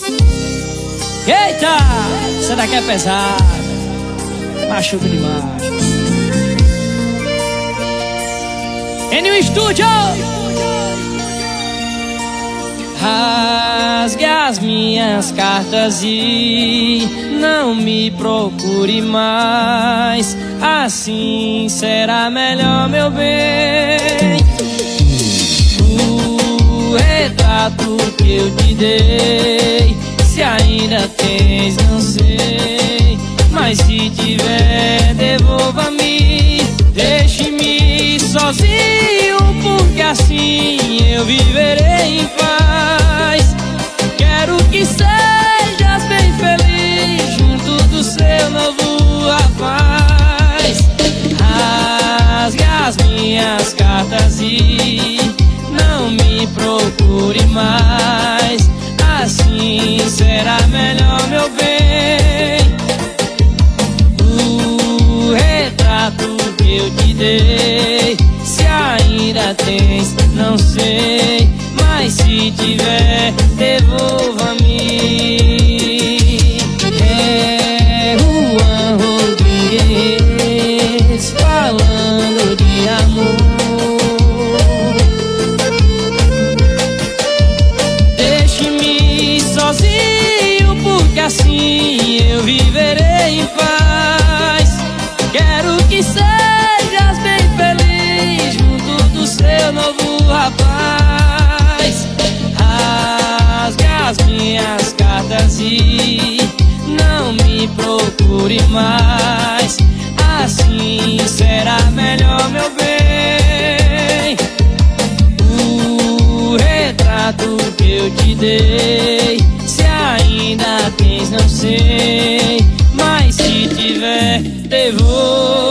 Eita! Essa daqui é pesada. Machuca demais. Em um estúdio! Rasgue as minhas cartas e não me procure mais. Assim será melhor, meu bem. Retrato que eu te dei, se ainda tens, não sei. Mas se tiver, devolva-me. Deixe-me sozinho, porque assim eu viverei em paz. Quero que sejas bem feliz junto do seu novo rapaz. Rasgue as minhas cartas e procure mais. Assim será melhor, meu bem. O retrato que eu te dei, se ainda tens, não sei. Mas se tiver, devolva-me. Eu viverei em paz. Quero que sejas bem feliz junto do seu novo rapaz. Rasgue as minhas cartas e não me procure mais. Assim será melhor, meu bem. O retrato que eu te dei, ainda tens, não sei. Mas se tiver, devolva.